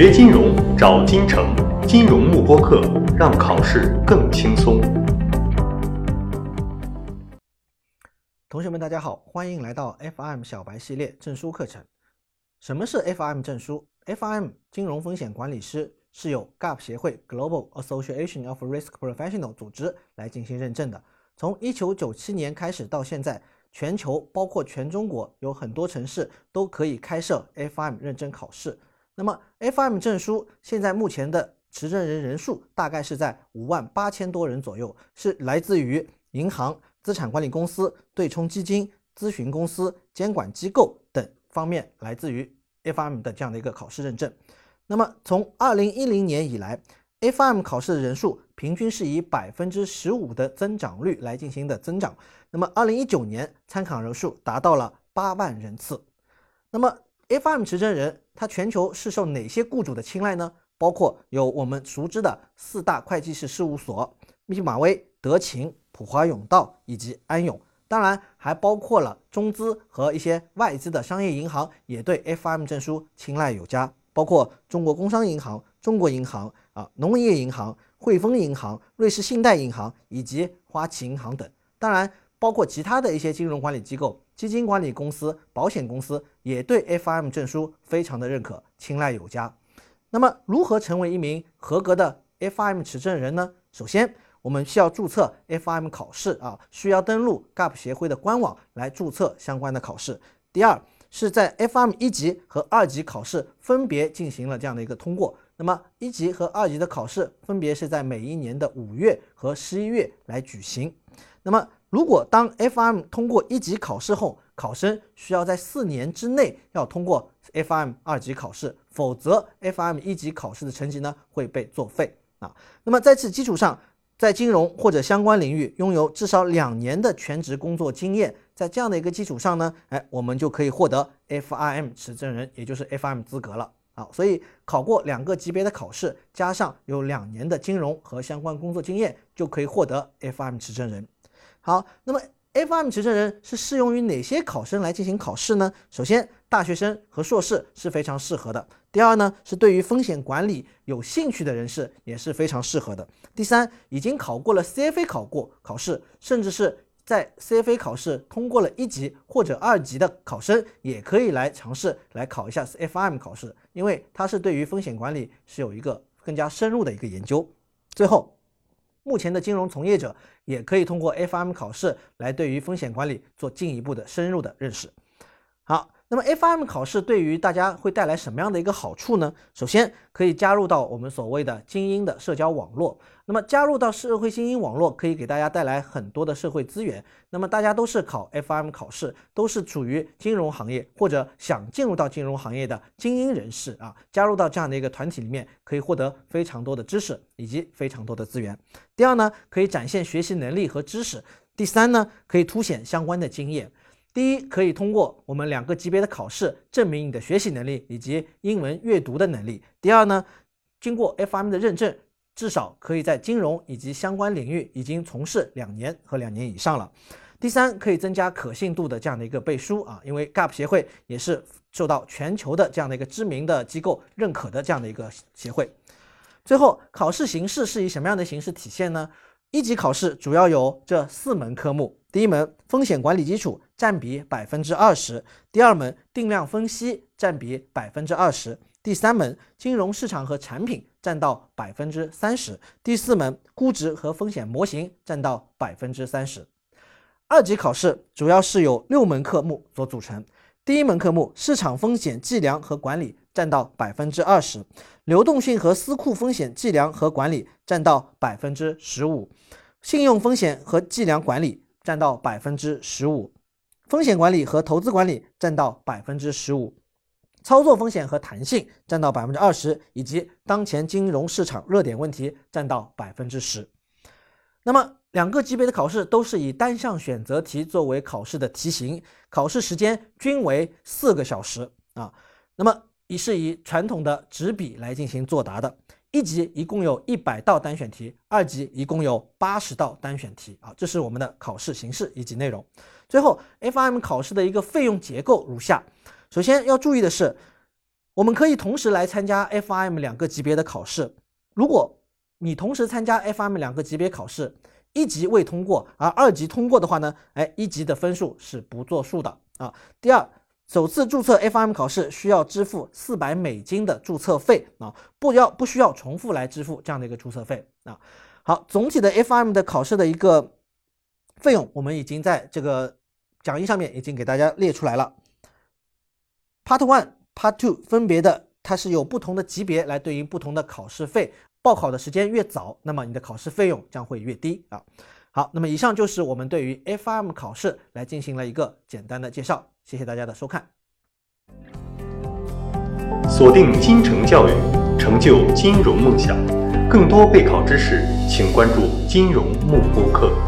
学金融找金城，金融慕播课，让考试更轻松。同学们，大家好，欢迎来到 FM 小白系列证书课程。什么是 FM 证书？FM 金融风险管理师是由 GAP 协会 （Global Association of Risk Professional） 组织来进行认证的。从1997年开始到现在，全球包括全中国有很多城市都可以开设 FM 认证考试。那么，F M 证书现在目前的持证人人数大概是在五万八千多人左右，是来自于银行、资产管理公司、对冲基金、咨询公司、监管机构等方面来自于 F M 的这样的一个考试认证。那么从二零一零年以来，F M 考试的人数平均是以百分之十五的增长率来进行的增长。那么二零一九年参考人数达到了八万人次。那么，F M 持证人，它全球是受哪些雇主的青睐呢？包括有我们熟知的四大会计师事务所：密码威、德勤、普华永道以及安永。当然，还包括了中资和一些外资的商业银行，也对 FM 证书青睐有加。包括中国工商银行、中国银行啊、农业银行、汇丰银行、瑞士信贷银行以及花旗银行等。当然。包括其他的一些金融管理机构、基金管理公司、保险公司也对 F M 证书非常的认可，青睐有加。那么，如何成为一名合格的 F M 持证人呢？首先，我们需要注册 F M 考试啊，需要登录 GAP 协会的官网来注册相关的考试。第二，是在 F M 一级和二级考试分别进行了这样的一个通过。那么，一级和二级的考试分别是在每一年的五月和十一月来举行。那么，如果当 F M 通过一级考试后，考生需要在四年之内要通过 F M 二级考试，否则 F M 一级考试的成绩呢会被作废啊。那么在此基础上，在金融或者相关领域拥有至少两年的全职工作经验，在这样的一个基础上呢，哎，我们就可以获得 FRM 持证人，也就是 FRM 资格了啊。所以考过两个级别的考试，加上有两年的金融和相关工作经验，就可以获得 FRM 持证人。好，那么 F M 持证人是适用于哪些考生来进行考试呢？首先，大学生和硕士是非常适合的。第二呢，是对于风险管理有兴趣的人士也是非常适合的。第三，已经考过了 CFA 考过考试，甚至是在 CFA 考试通过了一级或者二级的考生，也可以来尝试来考一下 F M 考试，因为它是对于风险管理是有一个更加深入的一个研究。最后。目前的金融从业者也可以通过 FM 考试来对于风险管理做进一步的深入的认识。好。那么 F M 考试对于大家会带来什么样的一个好处呢？首先可以加入到我们所谓的精英的社交网络。那么加入到社会精英网络，可以给大家带来很多的社会资源。那么大家都是考 F M 考试，都是处于金融行业或者想进入到金融行业的精英人士啊，加入到这样的一个团体里面，可以获得非常多的知识以及非常多的资源。第二呢，可以展现学习能力和知识。第三呢，可以凸显相关的经验。第一，可以通过我们两个级别的考试证明你的学习能力以及英文阅读的能力。第二呢，经过 FM 的认证，至少可以在金融以及相关领域已经从事两年和两年以上了。第三，可以增加可信度的这样的一个背书啊，因为 GAP 协会也是受到全球的这样的一个知名的机构认可的这样的一个协会。最后，考试形式是以什么样的形式体现呢？一级考试主要有这四门科目：第一门风险管理基础占比百分之二十；第二门定量分析占比百分之二十；第三门金融市场和产品占到百分之三十；第四门估值和风险模型占到百分之三十。二级考试主要是由六门科目所组成。第一门科目市场风险计量和管理占到百分之二十，流动性和私库风险计量和管理占到百分之十五，信用风险和计量管理占到百分之十五，风险管理和投资管理占到百分之十五，操作风险和弹性占到百分之二十，以及当前金融市场热点问题占到百分之十。那么。两个级别的考试都是以单项选择题作为考试的题型，考试时间均为四个小时啊。那么也是以传统的纸笔来进行作答的。一级一共有一百道单选题，二级一共有八十道单选题啊。这是我们的考试形式以及内容。最后，FRM 考试的一个费用结构如下：首先要注意的是，我们可以同时来参加 FRM 两个级别的考试。如果你同时参加 FRM 两个级别考试，一级未通过，而二级通过的话呢，哎，一级的分数是不作数的啊。第二，首次注册 FM 考试需要支付四百美金的注册费啊，不要不需要重复来支付这样的一个注册费啊。好，总体的 FM 的考试的一个费用，我们已经在这个讲义上面已经给大家列出来了。Part One、Part Two 分别的，它是有不同的级别来对应不同的考试费。报考的时间越早，那么你的考试费用将会越低啊。好，那么以上就是我们对于 FM 考试来进行了一个简单的介绍。谢谢大家的收看。锁定金城教育，成就金融梦想。更多备考知识，请关注金融慕播课。